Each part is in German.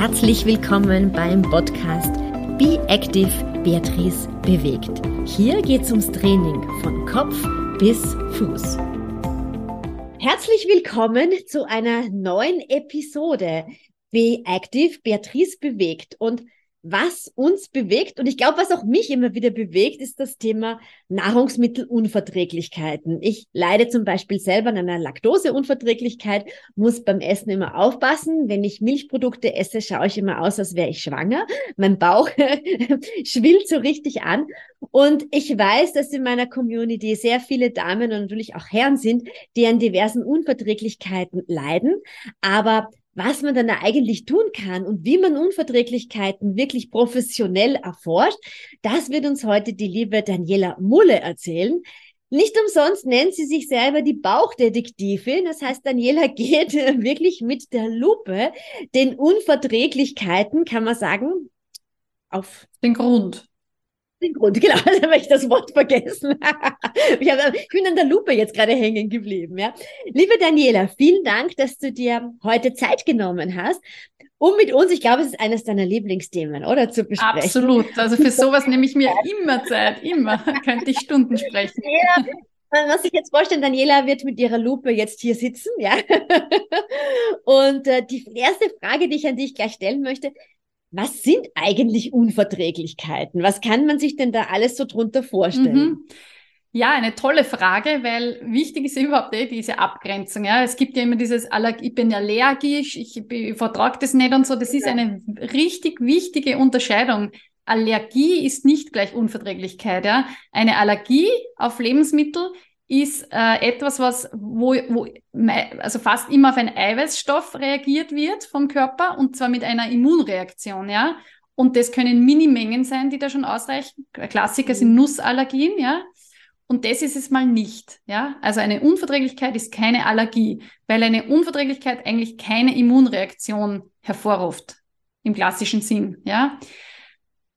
Herzlich willkommen beim Podcast Be Active Beatrice bewegt. Hier geht es ums Training von Kopf bis Fuß. Herzlich willkommen zu einer neuen Episode Be Active Beatrice bewegt und was uns bewegt. Und ich glaube, was auch mich immer wieder bewegt, ist das Thema Nahrungsmittelunverträglichkeiten. Ich leide zum Beispiel selber an einer Laktoseunverträglichkeit, muss beim Essen immer aufpassen. Wenn ich Milchprodukte esse, schaue ich immer aus, als wäre ich schwanger. Mein Bauch schwillt so richtig an. Und ich weiß, dass in meiner Community sehr viele Damen und natürlich auch Herren sind, die an diversen Unverträglichkeiten leiden. Aber was man dann eigentlich tun kann und wie man Unverträglichkeiten wirklich professionell erforscht, das wird uns heute die liebe Daniela Mulle erzählen. Nicht umsonst nennt sie sich selber die Bauchdetektivin. Das heißt, Daniela geht wirklich mit der Lupe den Unverträglichkeiten, kann man sagen, auf den Grund den Grund, genau, also habe ich das Wort vergessen. ich, hab, ich bin an der Lupe jetzt gerade hängen geblieben. Ja. Liebe Daniela, vielen Dank, dass du dir heute Zeit genommen hast, um mit uns, ich glaube, es ist eines deiner Lieblingsthemen, oder, zu besprechen. Absolut, also für sowas nehme ich mir immer Zeit, immer, könnte ich Stunden sprechen. Ja, man muss sich jetzt vorstellen, Daniela wird mit ihrer Lupe jetzt hier sitzen, ja. Und äh, die erste Frage, die ich an dich gleich stellen möchte, was sind eigentlich Unverträglichkeiten? Was kann man sich denn da alles so drunter vorstellen? Mhm. Ja, eine tolle Frage, weil wichtig ist überhaupt eh diese Abgrenzung. Ja, es gibt ja immer dieses, ich bin allergisch, ich, ich vertrage das nicht und so. Das ist eine richtig wichtige Unterscheidung. Allergie ist nicht gleich Unverträglichkeit. Ja, eine Allergie auf Lebensmittel ist äh, etwas, was wo, wo also fast immer auf einen Eiweißstoff reagiert wird vom Körper und zwar mit einer Immunreaktion, ja. Und das können Minimengen sein, die da schon ausreichen. Klassiker sind mhm. Nussallergien, ja. Und das ist es mal nicht, ja. Also eine Unverträglichkeit ist keine Allergie, weil eine Unverträglichkeit eigentlich keine Immunreaktion hervorruft im klassischen Sinn, ja.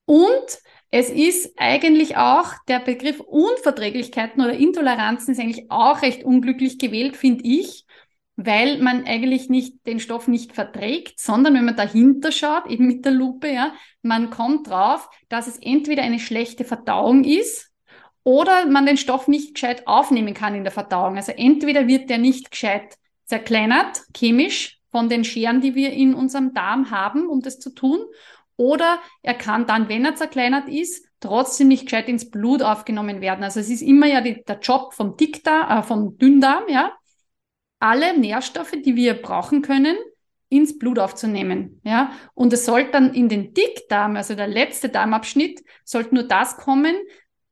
Und es ist eigentlich auch der Begriff Unverträglichkeiten oder Intoleranzen ist eigentlich auch recht unglücklich gewählt, finde ich, weil man eigentlich nicht den Stoff nicht verträgt, sondern wenn man dahinter schaut, eben mit der Lupe, ja, man kommt drauf, dass es entweder eine schlechte Verdauung ist oder man den Stoff nicht gescheit aufnehmen kann in der Verdauung. Also entweder wird der nicht gescheit zerkleinert, chemisch, von den Scheren, die wir in unserem Darm haben, um das zu tun, oder er kann dann, wenn er zerkleinert ist, trotzdem nicht gescheit ins Blut aufgenommen werden. Also es ist immer ja die, der Job vom Dickdarm, äh, vom Dünndarm, ja, alle Nährstoffe, die wir brauchen können, ins Blut aufzunehmen, ja. Und es sollte dann in den Dickdarm, also der letzte Darmabschnitt, sollte nur das kommen,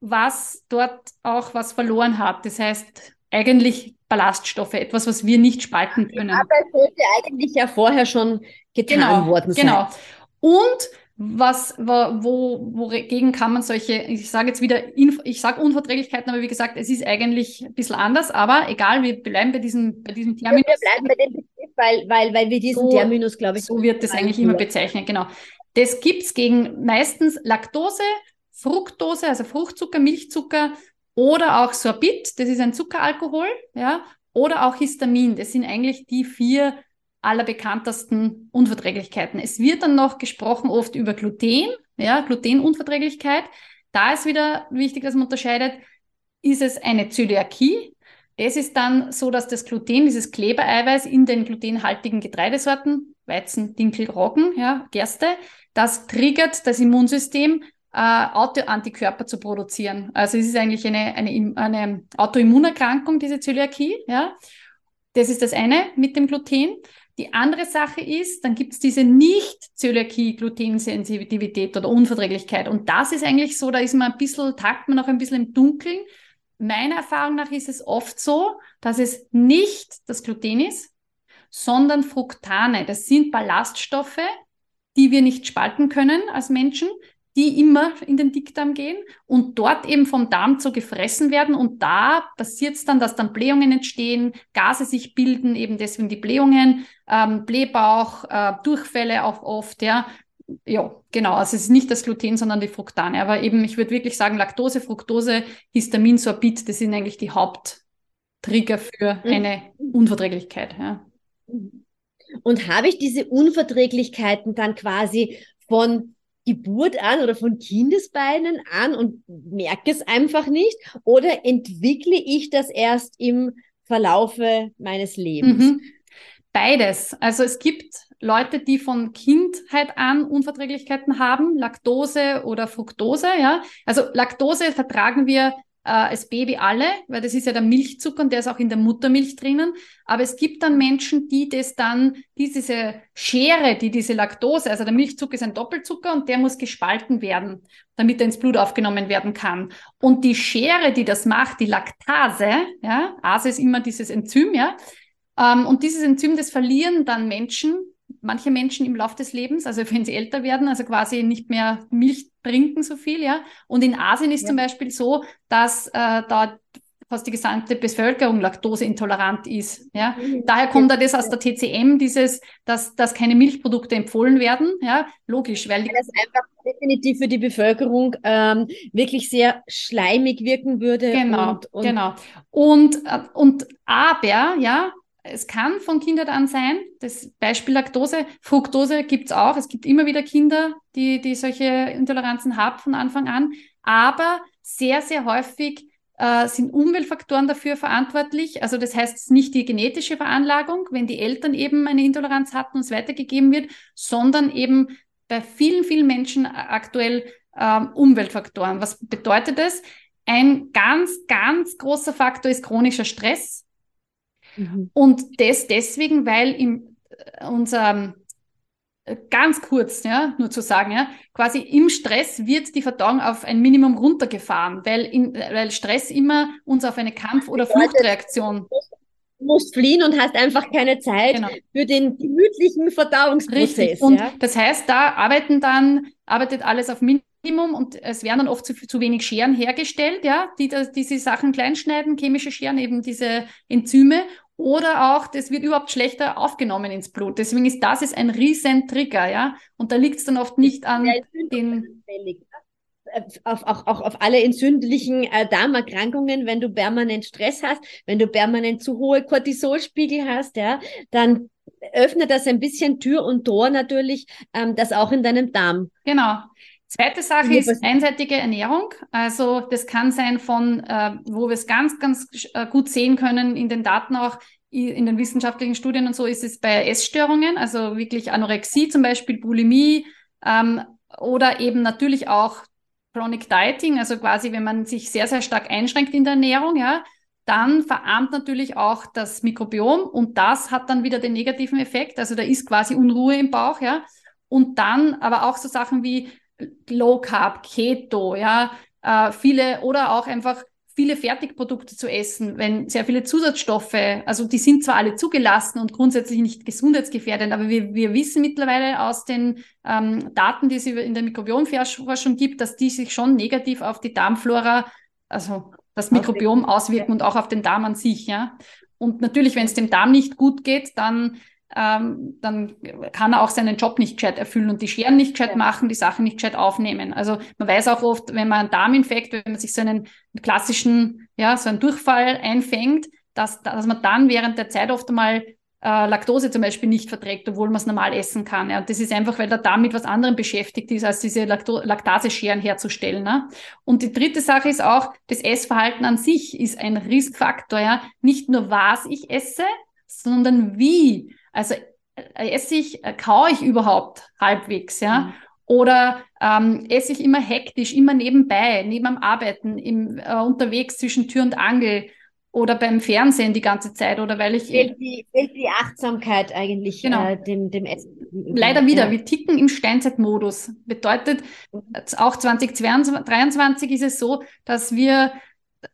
was dort auch was verloren hat. Das heißt, eigentlich Ballaststoffe, etwas, was wir nicht spalten können. Aber es sollte eigentlich ja vorher schon getan genau, worden sein. Genau. Und was, wo, wogegen kann man solche, ich sage jetzt wieder, ich sage Unverträglichkeiten, aber wie gesagt, es ist eigentlich ein bisschen anders, aber egal, wir bleiben bei diesem, bei diesem Terminus. wir bleiben bei dem Begriff, weil, weil, weil wir diesen so, Terminus, glaube ich, so wird das eigentlich immer bezeichnet, genau. Das gibt's gegen meistens Laktose, Fructose, also Fruchtzucker, Milchzucker oder auch Sorbit, das ist ein Zuckeralkohol, ja, oder auch Histamin, das sind eigentlich die vier allerbekanntesten Unverträglichkeiten. Es wird dann noch gesprochen oft über Gluten, ja, Glutenunverträglichkeit. Da ist wieder wichtig, dass man unterscheidet, ist es eine Zöliakie? Das ist dann so, dass das Gluten, dieses Klebereiweiß in den glutenhaltigen Getreidesorten, Weizen, Dinkel, Roggen, ja, Gerste, das triggert das Immunsystem, äh, Autoantikörper zu produzieren. Also es ist eigentlich eine, eine, eine Autoimmunerkrankung, diese Zöliakie, ja. Das ist das eine mit dem Gluten. Die andere Sache ist, dann gibt es diese Nicht-Zöliakie, Glutensensitivität oder Unverträglichkeit. Und das ist eigentlich so, da ist man ein bisschen, tagt man noch ein bisschen im Dunkeln. Meiner Erfahrung nach ist es oft so, dass es nicht das Gluten ist, sondern Fructane. Das sind Ballaststoffe, die wir nicht spalten können als Menschen, die immer in den Dickdarm gehen und dort eben vom Darm zu gefressen werden. Und da passiert es dann, dass dann Blähungen entstehen, Gase sich bilden, eben deswegen die Blähungen, ähm, Blähbauch, äh, Durchfälle auch oft, ja. Ja, genau. Also es ist nicht das Gluten, sondern die Fructane. Aber eben, ich würde wirklich sagen, Laktose, Fructose, Histamin, Sorbit, das sind eigentlich die Haupttrigger für mhm. eine Unverträglichkeit. Ja. Und habe ich diese Unverträglichkeiten dann quasi von Geburt an oder von Kindesbeinen an und merke es einfach nicht? Oder entwickle ich das erst im Verlaufe meines Lebens? Mhm. Beides. Also es gibt Leute, die von Kindheit an Unverträglichkeiten haben, Laktose oder Fructose, ja. Also Laktose vertragen wir äh, als Baby alle, weil das ist ja der Milchzucker und der ist auch in der Muttermilch drinnen. Aber es gibt dann Menschen, die das dann, die diese Schere, die diese Laktose, also der Milchzucker ist ein Doppelzucker und der muss gespalten werden, damit er ins Blut aufgenommen werden kann. Und die Schere, die das macht, die Laktase, ja, Ase ist immer dieses Enzym, ja, ähm, und dieses Enzym, das verlieren dann Menschen, manche Menschen im Laufe des Lebens, also wenn sie älter werden, also quasi nicht mehr Milch trinken so viel, ja. Und in Asien ist ja. zum Beispiel so, dass äh, da fast die gesamte Bevölkerung laktoseintolerant ist. Ja? Mhm. Daher kommt da das aus der TCM, dieses, dass, dass keine Milchprodukte empfohlen werden. Ja, logisch, weil, weil das einfach definitiv für die Bevölkerung ähm, wirklich sehr schleimig wirken würde. Genau, und, und genau. Und, äh, und aber, ja, es kann von Kindheit an sein, das Beispiel Laktose, Fructose gibt's auch. Es gibt immer wieder Kinder, die, die solche Intoleranzen haben von Anfang an. Aber sehr, sehr häufig äh, sind Umweltfaktoren dafür verantwortlich. Also das heißt nicht die genetische Veranlagung, wenn die Eltern eben eine Intoleranz hatten und es weitergegeben wird, sondern eben bei vielen, vielen Menschen aktuell äh, Umweltfaktoren. Was bedeutet das? Ein ganz, ganz großer Faktor ist chronischer Stress. Mhm. Und das deswegen, weil in äh, unserem äh, ganz kurz, ja, nur zu sagen, ja, quasi im Stress wird die Verdauung auf ein Minimum runtergefahren, weil, in, weil Stress immer uns auf eine Kampf- oder Fluchtreaktion. Du musst fliehen und hast einfach keine Zeit genau. für den gemütlichen Verdauungsprozess. Richtig. Und ja? das heißt, da arbeiten dann, arbeitet alles auf Minimum und es werden dann oft zu, zu wenig Scheren hergestellt, ja, die das, diese Sachen kleinschneiden, chemische Scheren, eben diese Enzyme oder auch, das wird überhaupt schlechter aufgenommen ins Blut. Deswegen ist das ist ein riesen Trigger, ja. Und da liegt es dann oft nicht an den auf, auch, auch auf alle entzündlichen äh, Darmerkrankungen, wenn du permanent Stress hast, wenn du permanent zu hohe Cortisolspiegel hast, ja, dann öffnet das ein bisschen Tür und Tor natürlich, ähm, das auch in deinem Darm. Genau. Zweite Sache ist einseitige Ernährung. Also das kann sein von, äh, wo wir es ganz, ganz äh, gut sehen können in den Daten auch, in den wissenschaftlichen Studien und so ist es bei Essstörungen, also wirklich Anorexie zum Beispiel, Bulimie ähm, oder eben natürlich auch Chronic Dieting, also quasi wenn man sich sehr, sehr stark einschränkt in der Ernährung, ja, dann verarmt natürlich auch das Mikrobiom und das hat dann wieder den negativen Effekt, also da ist quasi Unruhe im Bauch, ja. Und dann aber auch so Sachen wie Low Carb, Keto, ja, äh, viele oder auch einfach viele Fertigprodukte zu essen, wenn sehr viele Zusatzstoffe, also die sind zwar alle zugelassen und grundsätzlich nicht gesundheitsgefährdend, aber wir, wir wissen mittlerweile aus den ähm, Daten, die es in der Mikrobiomforschung gibt, dass die sich schon negativ auf die Darmflora, also das Mikrobiom auswirken und auch auf den Darm an sich, ja. Und natürlich, wenn es dem Darm nicht gut geht, dann ähm, dann kann er auch seinen Job nicht gescheit erfüllen und die Scheren nicht gescheit machen, die Sachen nicht gescheit aufnehmen. Also man weiß auch oft, wenn man einen Darminfekt, wenn man sich so einen klassischen, ja, so einen Durchfall einfängt, dass, dass man dann während der Zeit oft einmal äh, Laktose zum Beispiel nicht verträgt, obwohl man es normal essen kann. Ja. Das ist einfach, weil der Darm mit was anderem beschäftigt ist, als diese Lacto Laktasescheren herzustellen. Ne? Und die dritte Sache ist auch, das Essverhalten an sich ist ein Riskfaktor. Ja. Nicht nur was ich esse, sondern wie. Also äh, esse ich, äh, kaue ich überhaupt halbwegs, ja? Mhm. Oder ähm, esse ich immer hektisch, immer nebenbei, neben am Arbeiten, im, äh, unterwegs zwischen Tür und Angel oder beim Fernsehen die ganze Zeit oder weil ich. Fehlt die, fehlt die Achtsamkeit eigentlich genau. äh, dem, dem Essen. Leider wieder, ja. wir ticken im Steinzeitmodus. Bedeutet, mhm. auch 2023 ist es so, dass wir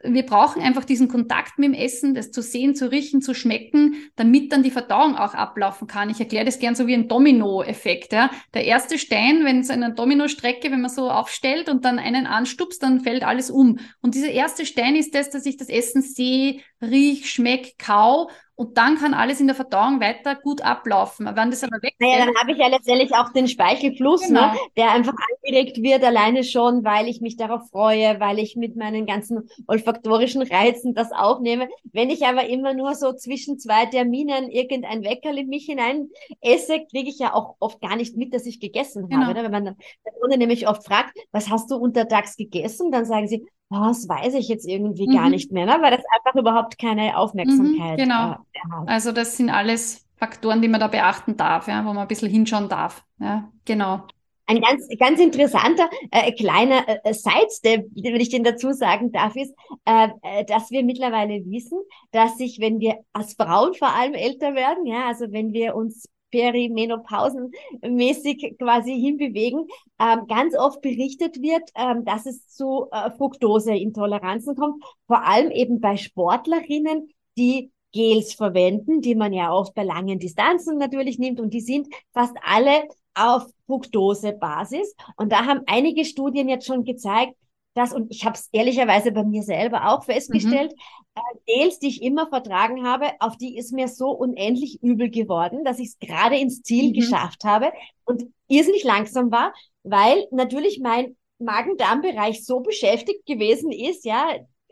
wir brauchen einfach diesen Kontakt mit dem Essen, das zu sehen, zu riechen, zu schmecken, damit dann die Verdauung auch ablaufen kann. Ich erkläre das gern so wie ein Domino-Effekt. Ja. Der erste Stein, wenn es eine Domino-Strecke, wenn man so aufstellt und dann einen anstupst, dann fällt alles um. Und dieser erste Stein ist das, dass ich das Essen sehe, riech, schmeck, kau und dann kann alles in der Verdauung weiter gut ablaufen. Wenn das aber weg Naja, dann habe ich ja letztendlich auch den Speichelfluss, ne, genau. ne, der einfach angeregt wird, alleine schon, weil ich mich darauf freue, weil ich mit meinen ganzen olfaktorischen Reizen das aufnehme. Wenn ich aber immer nur so zwischen zwei Terminen irgendein Weckerl in mich hinein esse, kriege ich ja auch oft gar nicht mit, dass ich gegessen genau. habe. Ne? Wenn man dann Personen nämlich oft fragt, was hast du untertags gegessen, dann sagen sie, das weiß ich jetzt irgendwie mhm. gar nicht mehr, ne? weil das einfach überhaupt keine Aufmerksamkeit mhm, genau. Äh, hat. Also das sind alles Faktoren, die man da beachten darf, ja, wo man ein bisschen hinschauen darf. Ja, genau. Ein ganz, ganz interessanter äh, kleiner äh, Sidestep, wenn ich den dazu sagen darf, ist, äh, äh, dass wir mittlerweile wissen, dass sich, wenn wir als Frauen vor allem älter werden, ja, also wenn wir uns perimenopausenmäßig quasi hinbewegen, ähm, ganz oft berichtet wird, ähm, dass es zu äh, Fructoseintoleranzen kommt, vor allem eben bei Sportlerinnen, die Gels verwenden, die man ja oft bei langen Distanzen natürlich nimmt und die sind fast alle auf Fructose-Basis. Und da haben einige Studien jetzt schon gezeigt, dass, und ich habe es ehrlicherweise bei mir selber auch festgestellt, mhm. äh, die ich immer vertragen habe, auf die ist mir so unendlich übel geworden, dass ich es gerade ins Ziel mhm. geschafft habe und irrsinnig langsam war, weil natürlich mein Magen-Darm-Bereich so beschäftigt gewesen ist, ja,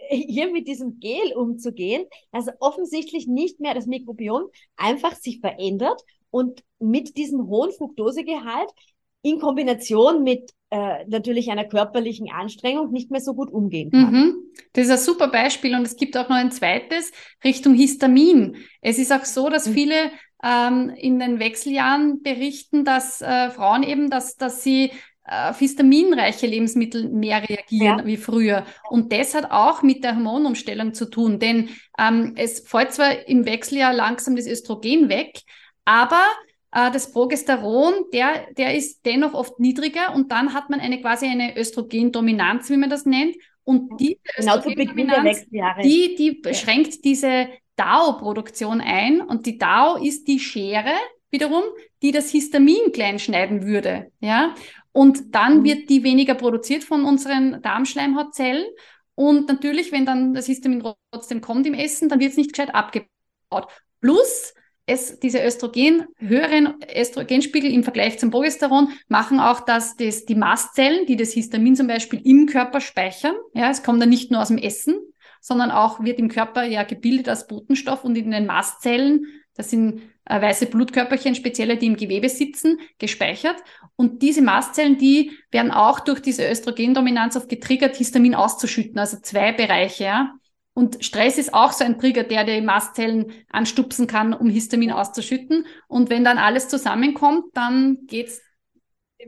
hier mit diesem Gel umzugehen, also offensichtlich nicht mehr das Mikrobiom einfach sich verändert und mit diesem hohen Fructosegehalt in Kombination mit äh, natürlich einer körperlichen Anstrengung nicht mehr so gut umgehen kann. Mhm. Das ist ein super Beispiel und es gibt auch noch ein zweites Richtung Histamin. Es ist auch so, dass mhm. viele ähm, in den Wechseljahren berichten, dass äh, Frauen eben, dass, dass sie auf histaminreiche Lebensmittel mehr reagieren ja. wie früher. Und das hat auch mit der Hormonumstellung zu tun, denn ähm, es fällt zwar im Wechseljahr langsam das Östrogen weg, aber äh, das Progesteron, der, der ist dennoch oft niedriger und dann hat man eine quasi eine Östrogendominanz, wie man das nennt. Und die genau Östrogendominanz, die, die beschränkt diese DAO-Produktion ein und die DAO ist die Schere wiederum, die das Histamin klein schneiden würde. Ja? Und dann mhm. wird die weniger produziert von unseren Darmschleimhautzellen. Und natürlich, wenn dann das Histamin trotzdem kommt im Essen, dann wird es nicht gescheit abgebaut. Plus, es, diese Östrogen, höheren Östrogenspiegel im Vergleich zum Progesteron machen auch, dass das, die Mastzellen, die das Histamin zum Beispiel im Körper speichern, ja, es kommt dann nicht nur aus dem Essen, sondern auch wird im Körper ja gebildet als Botenstoff und in den Mastzellen, das sind äh, weiße Blutkörperchen, spezielle, die im Gewebe sitzen, gespeichert. Und diese Mastzellen, die werden auch durch diese Östrogendominanz auf getriggert, Histamin auszuschütten, also zwei Bereiche. Ja. Und Stress ist auch so ein Trigger, der die Mastzellen anstupsen kann, um Histamin auszuschütten. Und wenn dann alles zusammenkommt, dann geht's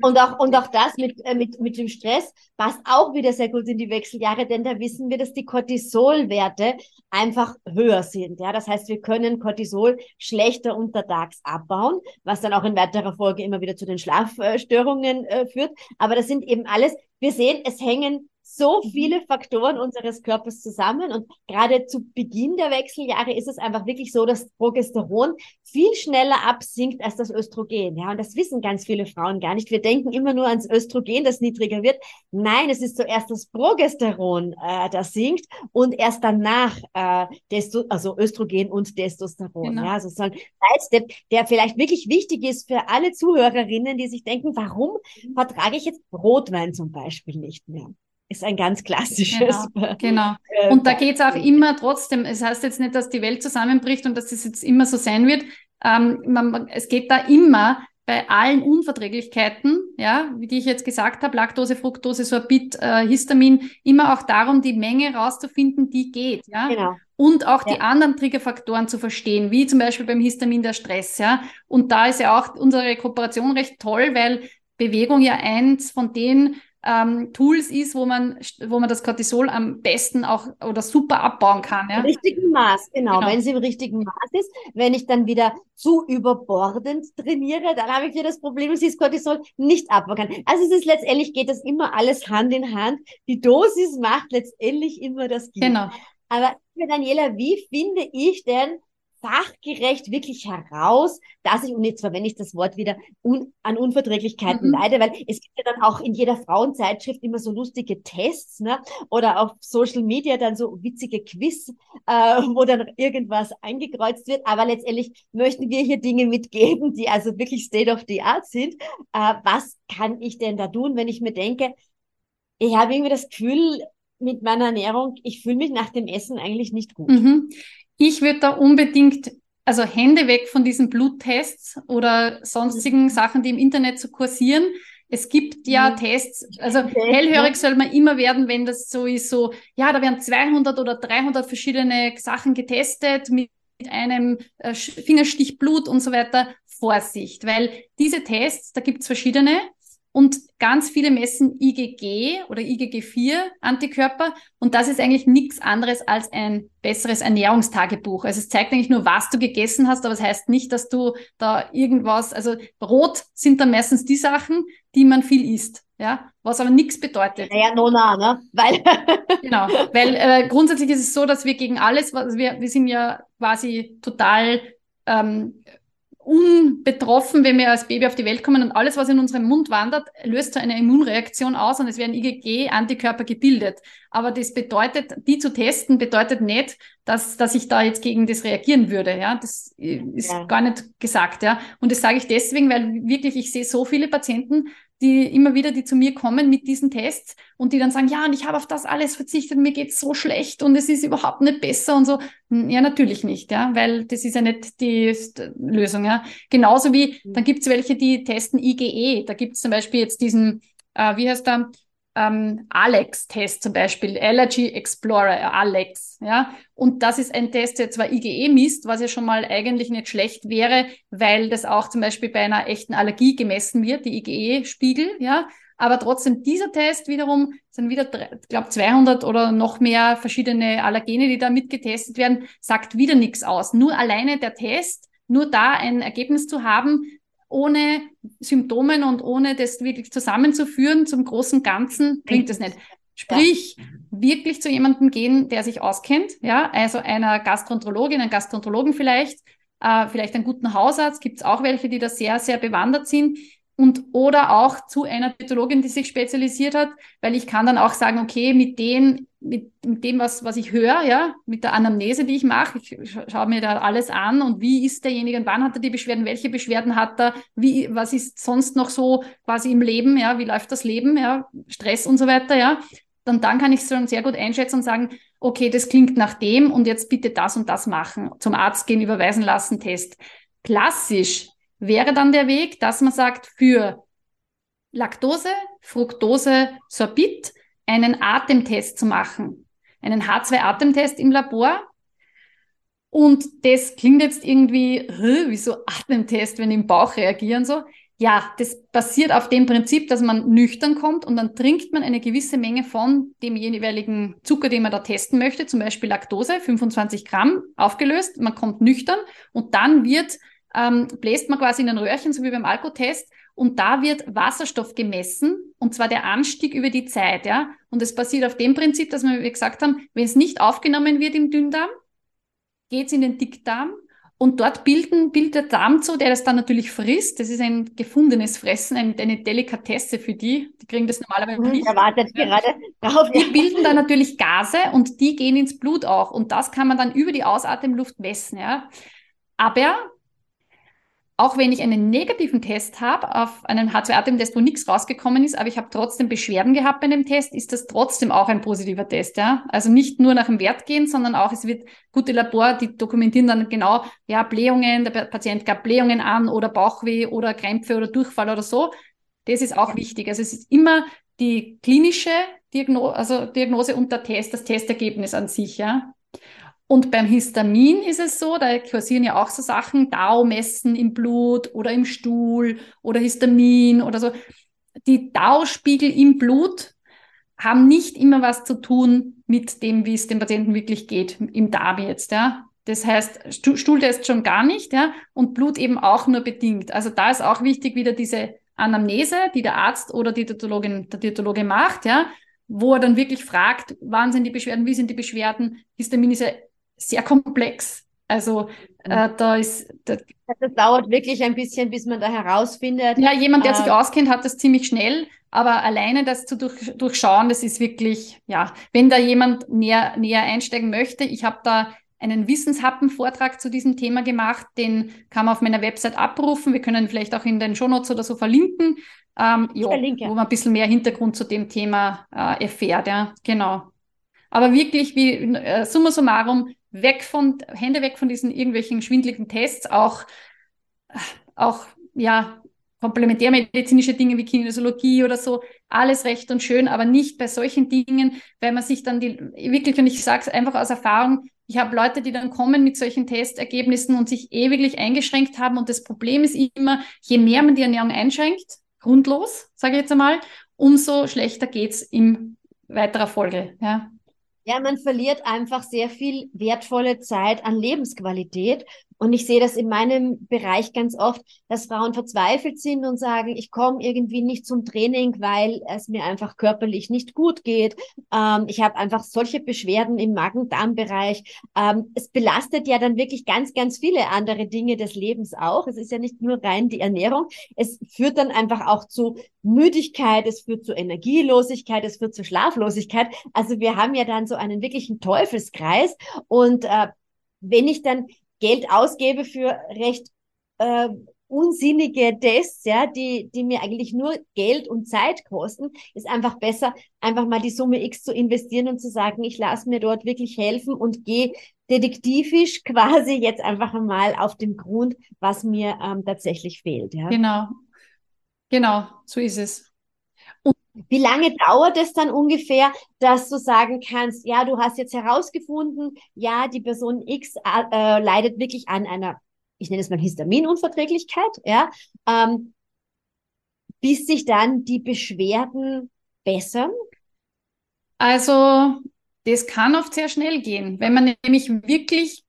und auch, und auch das mit, äh, mit, mit dem Stress passt auch wieder sehr gut in die Wechseljahre, denn da wissen wir, dass die Cortisolwerte einfach höher sind. Ja, das heißt, wir können Cortisol schlechter untertags abbauen, was dann auch in weiterer Folge immer wieder zu den Schlafstörungen äh, führt. Aber das sind eben alles, wir sehen, es hängen so mhm. viele Faktoren unseres Körpers zusammen und gerade zu Beginn der Wechseljahre ist es einfach wirklich so, dass Progesteron viel schneller absinkt als das Östrogen. Ja, und das wissen ganz viele Frauen gar nicht. Wir denken immer nur ans Östrogen, das niedriger wird. Nein, es ist zuerst das Progesteron, äh, das sinkt und erst danach äh, Testo also Östrogen und Testosteron. Genau. Ja, sozusagen Sidestep, der vielleicht wirklich wichtig ist für alle Zuhörerinnen, die sich denken, warum mhm. vertrage ich jetzt Rotwein zum Beispiel nicht mehr? Ist ein ganz klassisches. Genau. genau. Und da geht es auch immer trotzdem. Es heißt jetzt nicht, dass die Welt zusammenbricht und dass es jetzt immer so sein wird. Ähm, man, es geht da immer bei allen Unverträglichkeiten, ja, wie die ich jetzt gesagt habe, Laktose, Fructose, Sorbit, äh, Histamin, immer auch darum, die Menge rauszufinden, die geht, ja. Genau. Und auch ja. die anderen Triggerfaktoren zu verstehen, wie zum Beispiel beim Histamin der Stress, ja. Und da ist ja auch unsere Kooperation recht toll, weil Bewegung ja eins von den ähm, Tools ist, wo man, wo man das Cortisol am besten auch oder super abbauen kann. Ja? Im richtigen Maß, genau. genau. Wenn es im richtigen Maß ist, wenn ich dann wieder zu überbordend trainiere, dann habe ich wieder das Problem, dass ich das Cortisol nicht abbauen kann. Also es ist letztendlich geht das immer alles Hand in Hand. Die Dosis macht letztendlich immer das Gift. Genau. Aber Daniela, wie finde ich denn fachgerecht wirklich heraus, dass ich, und jetzt verwende ich das Wort wieder, un, an Unverträglichkeiten mhm. leide, weil es gibt ja dann auch in jeder Frauenzeitschrift immer so lustige Tests, ne? Oder auf Social Media dann so witzige Quiz, äh, wo dann irgendwas eingekreuzt wird. Aber letztendlich möchten wir hier Dinge mitgeben, die also wirklich State of the Art sind. Äh, was kann ich denn da tun, wenn ich mir denke, ich habe irgendwie das Gefühl, mit meiner Ernährung, ich fühle mich nach dem Essen eigentlich nicht gut. Mhm. Ich würde da unbedingt, also Hände weg von diesen Bluttests oder sonstigen mhm. Sachen, die im Internet so kursieren. Es gibt ja mhm. Tests, also hellhörig soll man immer werden, wenn das so ist, so, ja, da werden 200 oder 300 verschiedene Sachen getestet mit einem äh, Fingerstich Blut und so weiter. Vorsicht, weil diese Tests, da gibt's verschiedene und ganz viele messen IgG oder IgG4 Antikörper und das ist eigentlich nichts anderes als ein besseres Ernährungstagebuch. Also es zeigt eigentlich nur, was du gegessen hast, aber es heißt nicht, dass du da irgendwas, also rot sind dann meistens die Sachen, die man viel isst, ja, was aber nichts bedeutet. Naja, nona, ne? Weil genau, weil äh, grundsätzlich ist es so, dass wir gegen alles, was wir, wir sind ja quasi total ähm, unbetroffen, wenn wir als Baby auf die Welt kommen und alles, was in unserem Mund wandert, löst so eine Immunreaktion aus und es werden IgG-Antikörper gebildet. Aber das bedeutet, die zu testen, bedeutet nicht, dass, dass ich da jetzt gegen das reagieren würde. Ja, das ist ja. gar nicht gesagt. Ja, und das sage ich deswegen, weil wirklich ich sehe so viele Patienten, die immer wieder, die zu mir kommen mit diesen Tests und die dann sagen, ja, und ich habe auf das alles verzichtet, mir geht's so schlecht und es ist überhaupt nicht besser und so. Ja, natürlich nicht, ja, weil das ist ja nicht die Lösung, ja. Genauso wie, mhm. dann gibt's welche, die testen IgE. Da gibt's zum Beispiel jetzt diesen, äh, wie heißt der, ähm, Alex-Test zum Beispiel, Allergy Explorer, äh, Alex, ja. Und das ist ein Test, der zwar IgE misst, was ja schon mal eigentlich nicht schlecht wäre, weil das auch zum Beispiel bei einer echten Allergie gemessen wird, die IgE-Spiegel, ja. Aber trotzdem, dieser Test wiederum sind wieder, glaube, 200 oder noch mehr verschiedene Allergene, die da mitgetestet werden, sagt wieder nichts aus. Nur alleine der Test, nur da ein Ergebnis zu haben, ohne Symptomen und ohne das wirklich zusammenzuführen zum großen Ganzen, bringt es nicht. Sprich, ja. wirklich zu jemandem gehen, der sich auskennt, ja, also einer Gastroenterologin, einem Gastroenterologen vielleicht, äh, vielleicht einen guten Hausarzt, gibt es auch welche, die da sehr, sehr bewandert sind, und oder auch zu einer Pathologin, die sich spezialisiert hat, weil ich kann dann auch sagen, okay, mit dem, mit, mit dem, was, was ich höre, ja, mit der Anamnese, die ich mache, ich schaue mir da alles an und wie ist derjenige und wann hat er die Beschwerden, welche Beschwerden hat er, wie, was ist sonst noch so quasi im Leben, ja, wie läuft das Leben, ja, Stress und so weiter, ja. Dann, dann kann ich es schon sehr gut einschätzen und sagen, okay, das klingt nach dem und jetzt bitte das und das machen. Zum Arzt gehen, überweisen lassen, Test. Klassisch wäre dann der Weg, dass man sagt, für Laktose, Fructose, Sorbit einen Atemtest zu machen. Einen H2-Atemtest im Labor. Und das klingt jetzt irgendwie, wieso Atemtest, wenn im Bauch reagieren so? Ja, das basiert auf dem Prinzip, dass man nüchtern kommt und dann trinkt man eine gewisse Menge von dem jeweiligen Zucker, den man da testen möchte, zum Beispiel Laktose, 25 Gramm aufgelöst. Man kommt nüchtern und dann wird ähm, bläst man quasi in ein Röhrchen, so wie beim Alkotest, und da wird Wasserstoff gemessen, und zwar der Anstieg über die Zeit, ja. Und es basiert auf dem Prinzip, dass wir, wie gesagt haben, wenn es nicht aufgenommen wird im Dünndarm, geht es in den Dickdarm und dort bilden, bildet der Darm zu, der das dann natürlich frisst. Das ist ein gefundenes Fressen, eine, eine Delikatesse für die. Die kriegen das normalerweise mhm, nicht. Erwartet gerade drauf. Die bilden dann natürlich Gase und die gehen ins Blut auch. Und das kann man dann über die Ausatemluft messen, ja. Aber auch wenn ich einen negativen Test habe auf einen H2-Atem-Test, wo nichts rausgekommen ist, aber ich habe trotzdem Beschwerden gehabt bei dem Test, ist das trotzdem auch ein positiver Test. Ja? Also nicht nur nach dem Wert gehen, sondern auch, es wird gute Labor, die dokumentieren dann genau, ja, Blähungen, der Patient gab Blähungen an oder Bauchweh oder Krämpfe oder Durchfall oder so. Das ist auch wichtig. Also es ist immer die klinische Diagnose, also Diagnose und der Test, das Testergebnis an sich. Ja? Und beim Histamin ist es so, da kursieren ja auch so Sachen, DAO-Messen im Blut oder im Stuhl oder Histamin oder so. Die DAO-Spiegel im Blut haben nicht immer was zu tun mit dem, wie es dem Patienten wirklich geht, im Darm jetzt, ja. Das heißt, Stuhltest schon gar nicht, ja, und Blut eben auch nur bedingt. Also da ist auch wichtig wieder diese Anamnese, die der Arzt oder die Diätologin, der Diätologe macht, ja, wo er dann wirklich fragt, wann sind die Beschwerden, wie sind die Beschwerden. Histamin ist ja sehr komplex. Also äh, da ist. Da, das dauert wirklich ein bisschen, bis man da herausfindet. Ja, jemand, der äh, sich auskennt, hat das ziemlich schnell. Aber alleine das zu durch, durchschauen, das ist wirklich, ja, wenn da jemand näher, näher einsteigen möchte, ich habe da einen Wissenshappen-Vortrag zu diesem Thema gemacht. Den kann man auf meiner Website abrufen. Wir können vielleicht auch in den Shownotes oder so verlinken, ähm, ja. wo man ein bisschen mehr Hintergrund zu dem Thema äh, erfährt. Ja, genau. Aber wirklich, wie äh, summa summarum, weg von, Hände weg von diesen irgendwelchen schwindligen Tests, auch, auch, ja, komplementärmedizinische Dinge wie Kinesiologie oder so, alles recht und schön, aber nicht bei solchen Dingen, weil man sich dann die, wirklich, und ich sage es einfach aus Erfahrung, ich habe Leute, die dann kommen mit solchen Testergebnissen und sich ewiglich eingeschränkt haben. Und das Problem ist immer, je mehr man die Ernährung einschränkt, grundlos, sage ich jetzt einmal, umso schlechter geht's in weiterer Folge. Ja. Ja, man verliert einfach sehr viel wertvolle Zeit an Lebensqualität und ich sehe das in meinem Bereich ganz oft, dass Frauen verzweifelt sind und sagen, ich komme irgendwie nicht zum Training, weil es mir einfach körperlich nicht gut geht. Ähm, ich habe einfach solche Beschwerden im Magen-Darm-Bereich. Ähm, es belastet ja dann wirklich ganz, ganz viele andere Dinge des Lebens auch. Es ist ja nicht nur rein die Ernährung. Es führt dann einfach auch zu Müdigkeit, es führt zu Energielosigkeit, es führt zu Schlaflosigkeit. Also wir haben ja dann so einen wirklichen Teufelskreis und äh, wenn ich dann Geld ausgebe für recht äh, unsinnige Tests, ja, die, die mir eigentlich nur Geld und Zeit kosten, ist einfach besser, einfach mal die Summe X zu investieren und zu sagen, ich lasse mir dort wirklich helfen und gehe detektivisch quasi jetzt einfach mal auf den Grund, was mir ähm, tatsächlich fehlt. Ja. Genau. Genau, so ist es. Wie lange dauert es dann ungefähr, dass du sagen kannst, ja, du hast jetzt herausgefunden, ja, die Person X äh, äh leidet wirklich an einer, ich nenne es mal Histaminunverträglichkeit, ja, ähm, bis sich dann die Beschwerden bessern? Also, das kann oft sehr schnell gehen, wenn man nämlich wirklich,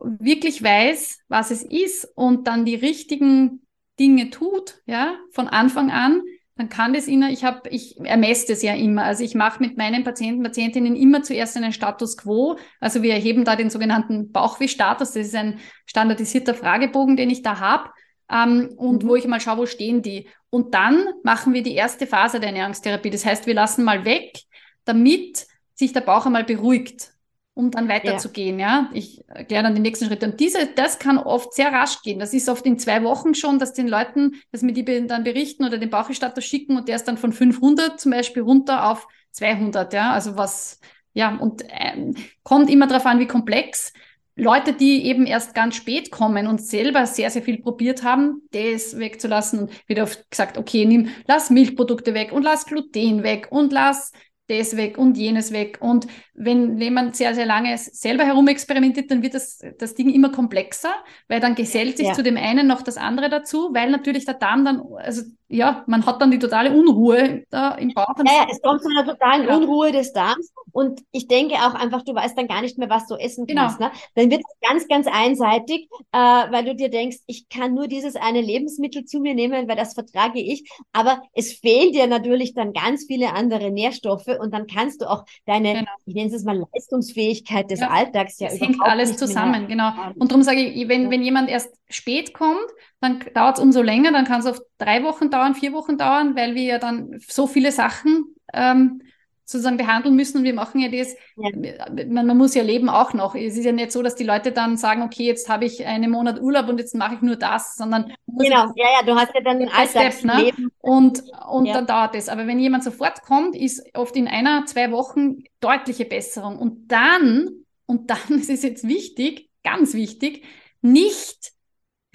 wirklich weiß, was es ist und dann die richtigen Dinge tut, ja, von Anfang an, dann kann das Ihnen, ich habe, ich ermesse das ja immer. Also ich mache mit meinen Patienten, Patientinnen immer zuerst einen Status quo. Also wir erheben da den sogenannten Bauchweh-Status. Das ist ein standardisierter Fragebogen, den ich da habe. Ähm, und mhm. wo ich mal schaue, wo stehen die. Und dann machen wir die erste Phase der Ernährungstherapie. Das heißt, wir lassen mal weg, damit sich der Bauch einmal beruhigt um dann weiterzugehen. Ja. ja. Ich erkläre dann die nächsten Schritte. Und diese, das kann oft sehr rasch gehen. Das ist oft in zwei Wochen schon, dass den Leuten, dass mir die dann berichten oder den Bauchstatus schicken und der ist dann von 500 zum Beispiel runter auf 200. Ja, also was, ja, und ähm, kommt immer darauf an, wie komplex. Leute, die eben erst ganz spät kommen und selber sehr, sehr viel probiert haben, das wegzulassen und wieder oft gesagt, okay, nimm, lass Milchprodukte weg und lass Gluten weg und lass das weg und jenes weg. Und wenn jemand sehr, sehr lange selber herumexperimentiert, dann wird das, das Ding immer komplexer, weil dann gesellt sich ja. zu dem einen noch das andere dazu, weil natürlich der Darm dann, also ja, man hat dann die totale Unruhe da im Bauch. Ja, ja es kommt zu einer totalen ja. Unruhe des Darms und ich denke auch einfach, du weißt dann gar nicht mehr, was du essen genau. kannst. Ne? Dann wird es ganz, ganz einseitig, äh, weil du dir denkst, ich kann nur dieses eine Lebensmittel zu mir nehmen, weil das vertrage ich, aber es fehlen dir natürlich dann ganz viele andere Nährstoffe und dann kannst du auch deine, genau. ich nenne es mal Leistungsfähigkeit des ja. Alltags ja Es hängt alles zusammen, genau. Und darum sage ich, wenn, wenn jemand erst spät kommt, dann dauert es umso länger, dann kann es auf drei Wochen dauern, vier Wochen dauern, weil wir ja dann so viele Sachen ähm, sozusagen behandeln müssen und wir machen ja das, ja. Man, man, muss ja leben auch noch. Es ist ja nicht so, dass die Leute dann sagen, okay, jetzt habe ich einen Monat Urlaub und jetzt mache ich nur das, sondern genau, ja, ja, du hast ja dann ein Alltagsleben. Ne? Und, und ja. dann dauert es. Aber wenn jemand sofort kommt, ist oft in einer, zwei Wochen deutliche Besserung. Und dann, und dann, ist jetzt wichtig, ganz wichtig, nicht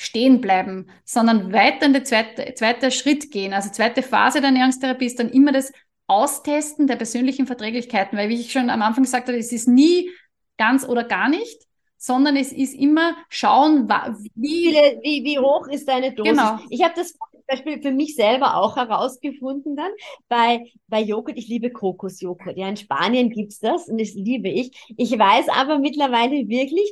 stehen bleiben, sondern weiter in den zweiten zweite Schritt gehen. Also zweite Phase der Ernährungstherapie ist dann immer das Austesten der persönlichen Verträglichkeiten, weil wie ich schon am Anfang gesagt habe, es ist nie ganz oder gar nicht, sondern es ist immer schauen, wie, wie, wie hoch ist deine Dosis. Genau. Ich habe das Beispiel für mich selber auch herausgefunden dann bei, bei Joghurt. Ich liebe Kokosjoghurt. Ja, in Spanien gibt's das und das liebe ich. Ich weiß aber mittlerweile wirklich,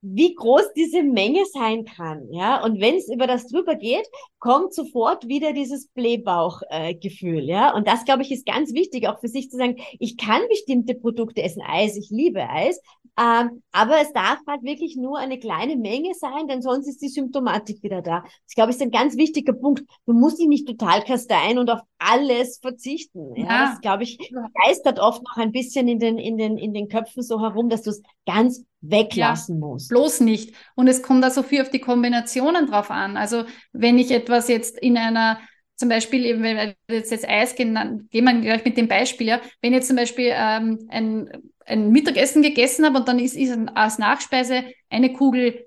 wie groß diese Menge sein kann, ja. Und wenn es über das drüber geht, kommt sofort wieder dieses Blähbauchgefühl, äh, ja. Und das, glaube ich, ist ganz wichtig, auch für sich zu sagen, ich kann bestimmte Produkte essen. Eis, ich liebe Eis, Ähm, aber es darf halt wirklich nur eine kleine Menge sein, denn sonst ist die Symptomatik wieder da. Das glaube ich ist ein ganz wichtiger Punkt. Du musst dich nicht total kasteien und auf alles verzichten. Ja, ja. das glaube ich geistert oft noch ein bisschen in den in den in den Köpfen so herum, dass du es ganz weglassen ja, musst. Bloß nicht. Und es kommt da so viel auf die Kombinationen drauf an. Also wenn ich etwas jetzt in einer zum Beispiel, eben, wenn wir jetzt, jetzt Eis gehen, gehen wir gleich mit dem Beispiel, ja. Wenn jetzt zum Beispiel ähm, ein, ein Mittagessen gegessen habe und dann ist, ist als Nachspeise eine Kugel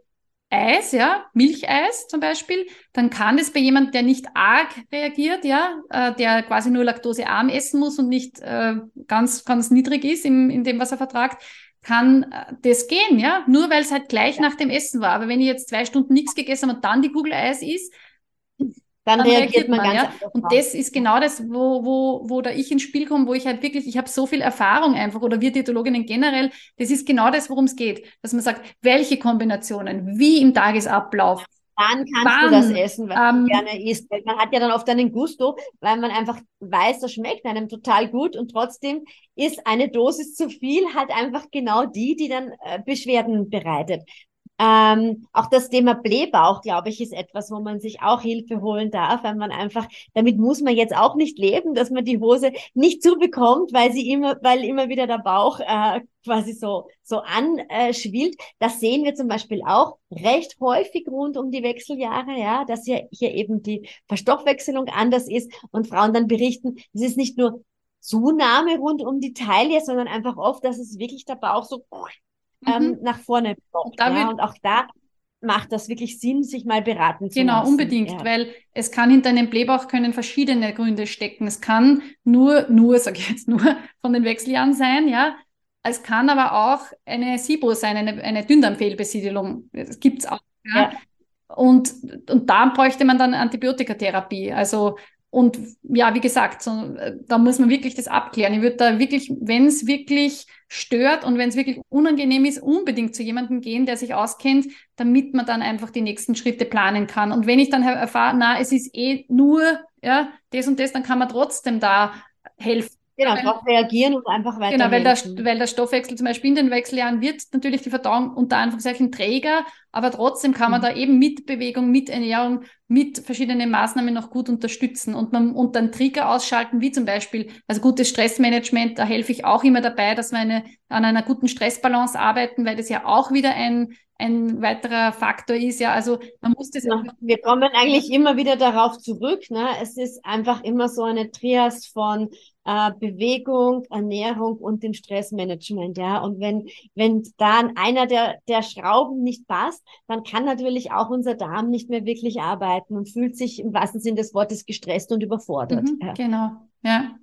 Eis, ja, Milcheis zum Beispiel, dann kann das bei jemandem, der nicht arg reagiert, ja, äh, der quasi nur laktosearm essen muss und nicht äh, ganz, ganz niedrig ist im, in dem, was er vertragt, kann äh, das gehen, ja, nur weil es halt gleich nach dem Essen war. Aber wenn ich jetzt zwei Stunden nichts gegessen habe und dann die Kugel Eis isst, dann, dann reagiert, man, man ganz ja? Und das ist genau das, wo, wo, wo da ich ins Spiel komme, wo ich halt wirklich, ich habe so viel Erfahrung einfach, oder wir Diätologinnen generell, das ist genau das, worum es geht. Dass man sagt, welche Kombinationen, wie im Tagesablauf, Wann kannst Wann? du das essen, was ähm, du gerne isst? Weil man hat ja dann oft einen Gusto, weil man einfach weiß, das schmeckt einem total gut und trotzdem ist eine Dosis zu viel halt einfach genau die, die dann äh, Beschwerden bereitet. Ähm, auch das Thema Blähbauch, glaube ich, ist etwas, wo man sich auch Hilfe holen darf, weil man einfach, damit muss man jetzt auch nicht leben, dass man die Hose nicht zubekommt, weil sie immer, weil immer wieder der Bauch äh, quasi so, so anschwillt. das sehen wir zum Beispiel auch recht häufig rund um die Wechseljahre, ja, dass hier, hier eben die Verstoffwechselung anders ist und Frauen dann berichten, es ist nicht nur Zunahme rund um die Taille, sondern einfach oft, dass es wirklich der Bauch so ähm, mhm. nach vorne blockt. Und, ja, und auch da macht das wirklich Sinn, sich mal beraten zu genau, lassen. Genau, unbedingt, ja. weil es kann hinter einem Blähbauch können verschiedene Gründe stecken. Es kann nur, nur, sag ich jetzt nur, von den Wechseljahren sein, ja. Es kann aber auch eine SIBO sein, eine, eine Dünndarmfehlbesiedelung. Das gibt's auch. Ja. ja. Und, und da bräuchte man dann Antibiotikatherapie. Also und ja, wie gesagt, so, da muss man wirklich das abklären. Ich würde da wirklich, wenn es wirklich stört und wenn es wirklich unangenehm ist, unbedingt zu jemandem gehen, der sich auskennt, damit man dann einfach die nächsten Schritte planen kann. Und wenn ich dann erfahre, na, es ist eh nur ja, das und das, dann kann man trotzdem da helfen. Genau, darauf reagieren und einfach weiter. Genau, weil der, weil der Stoffwechsel zum Beispiel in den Wechseljahren wird natürlich die Verdauung unter Anführungszeichen träger, aber trotzdem kann man mhm. da eben mit Bewegung, mit Ernährung, mit verschiedenen Maßnahmen noch gut unterstützen und man und dann Trigger ausschalten, wie zum Beispiel, also gutes Stressmanagement, da helfe ich auch immer dabei, dass wir eine, an einer guten Stressbalance arbeiten, weil das ja auch wieder ein, ein weiterer Faktor ist. Ja, also man muss das. Ja, wir kommen eigentlich immer wieder darauf zurück. Ne? Es ist einfach immer so eine Trias von äh, Bewegung, Ernährung und dem Stressmanagement. Ja, und wenn wenn dann einer der der Schrauben nicht passt, dann kann natürlich auch unser Darm nicht mehr wirklich arbeiten und fühlt sich im wahrsten Sinne des Wortes gestresst und überfordert. Mhm, ja. Genau. Ja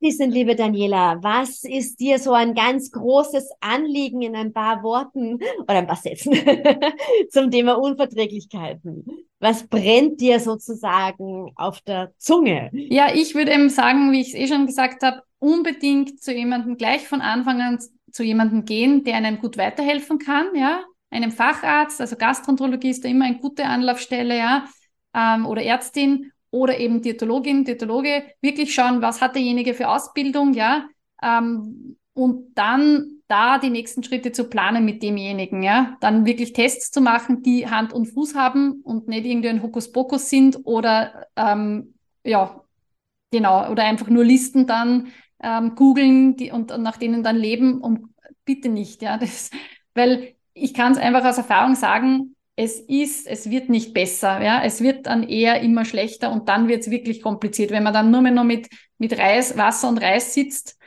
abschließend, liebe Daniela, was ist dir so ein ganz großes Anliegen in ein paar Worten oder ein paar Sätzen zum Thema Unverträglichkeiten? Was brennt dir sozusagen auf der Zunge? Ja, ich würde eben sagen, wie ich es eh schon gesagt habe, unbedingt zu jemandem gleich von Anfang an zu jemandem gehen, der einem gut weiterhelfen kann, ja, einem Facharzt, also Gastroenterologie ist da immer eine gute Anlaufstelle, ja, ähm, oder Ärztin oder eben Diätologin, Diätologe, wirklich schauen, was hat derjenige für Ausbildung, ja, ähm, und dann da die nächsten Schritte zu planen mit demjenigen, ja, dann wirklich Tests zu machen, die Hand und Fuß haben und nicht irgendwie ein Hokuspokus sind oder ähm, ja, genau, oder einfach nur Listen dann ähm, googeln die, und, und nach denen dann leben und bitte nicht, ja, das, weil ich kann es einfach aus Erfahrung sagen, es ist, es wird nicht besser, ja, es wird dann eher immer schlechter und dann wird es wirklich kompliziert, wenn man dann nur mehr noch mit, mit Reis, Wasser und Reis sitzt.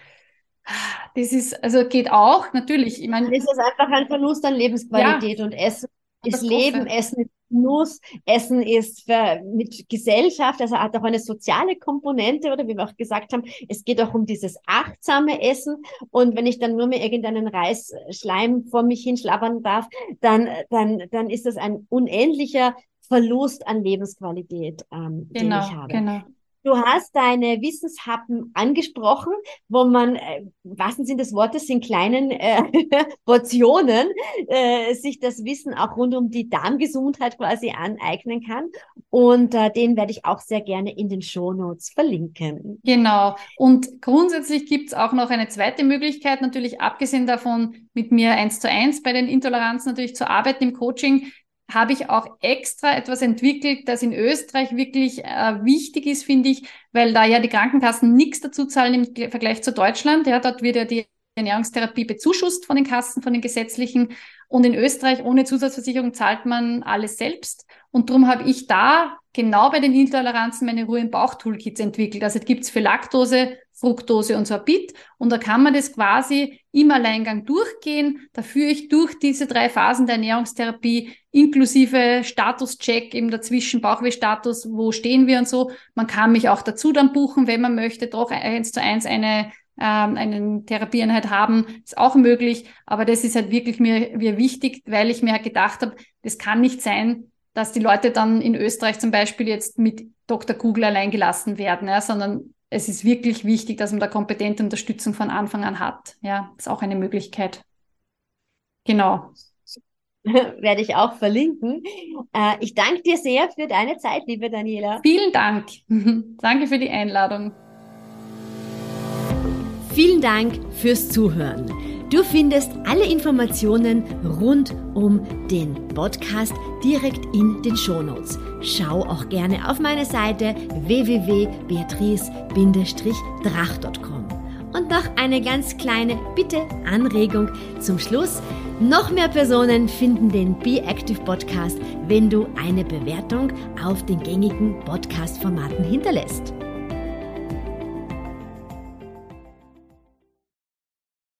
Das ist, also geht auch, natürlich. Ich meine. Es ist einfach ein Verlust an Lebensqualität ja, und Essen ist Leben, Essen ist Genuss, Essen ist mit Gesellschaft, also hat auch eine soziale Komponente oder wie wir auch gesagt haben, es geht auch um dieses achtsame Essen und wenn ich dann nur mehr irgendeinen Reisschleim vor mich hinschlabbern darf, dann, dann, dann ist das ein unendlicher Verlust an Lebensqualität, ähm, genau, den ich habe. Genau. Du hast deine Wissenshappen angesprochen, wo man, äh, was sind des Wortes, in kleinen äh, Portionen äh, sich das Wissen auch rund um die Darmgesundheit quasi aneignen kann. Und äh, den werde ich auch sehr gerne in den Shownotes verlinken. Genau. Und grundsätzlich gibt's auch noch eine zweite Möglichkeit, natürlich abgesehen davon, mit mir eins zu eins bei den Intoleranzen natürlich zu arbeiten im Coaching, habe ich auch extra etwas entwickelt, das in Österreich wirklich äh, wichtig ist, finde ich, weil da ja die Krankenkassen nichts dazu zahlen im Vergleich zu Deutschland. Ja, dort wird ja die Ernährungstherapie bezuschusst von den Kassen, von den gesetzlichen. Und in Österreich ohne Zusatzversicherung zahlt man alles selbst. Und darum habe ich da genau bei den Intoleranzen meine Ruhe im Bauch-Toolkits entwickelt. Also gibt's für Laktose, Fructose und Sorbit. Und da kann man das quasi im Alleingang durchgehen. Da führe ich durch diese drei Phasen der Ernährungstherapie inklusive Statuscheck eben dazwischen, Bauchweh-Status, wo stehen wir und so. Man kann mich auch dazu dann buchen, wenn man möchte, doch eins zu eins eine ähm, eine Therapieeinheit haben, ist auch möglich. Aber das ist halt wirklich mir, mir wichtig, weil ich mir halt gedacht habe, das kann nicht sein, dass die Leute dann in Österreich zum Beispiel jetzt mit Dr. Google allein gelassen werden, ja, sondern es ist wirklich wichtig, dass man da kompetente Unterstützung von Anfang an hat. Ja, ist auch eine Möglichkeit. Genau. Werde ich auch verlinken. Äh, ich danke dir sehr für deine Zeit, liebe Daniela. Vielen Dank. danke für die Einladung. Vielen Dank fürs Zuhören. Du findest alle Informationen rund um den Podcast direkt in den Shownotes. Schau auch gerne auf meine Seite www.beatrice-drach.com. Und noch eine ganz kleine Bitte, Anregung zum Schluss. Noch mehr Personen finden den Be Active Podcast, wenn du eine Bewertung auf den gängigen Podcast-Formaten hinterlässt.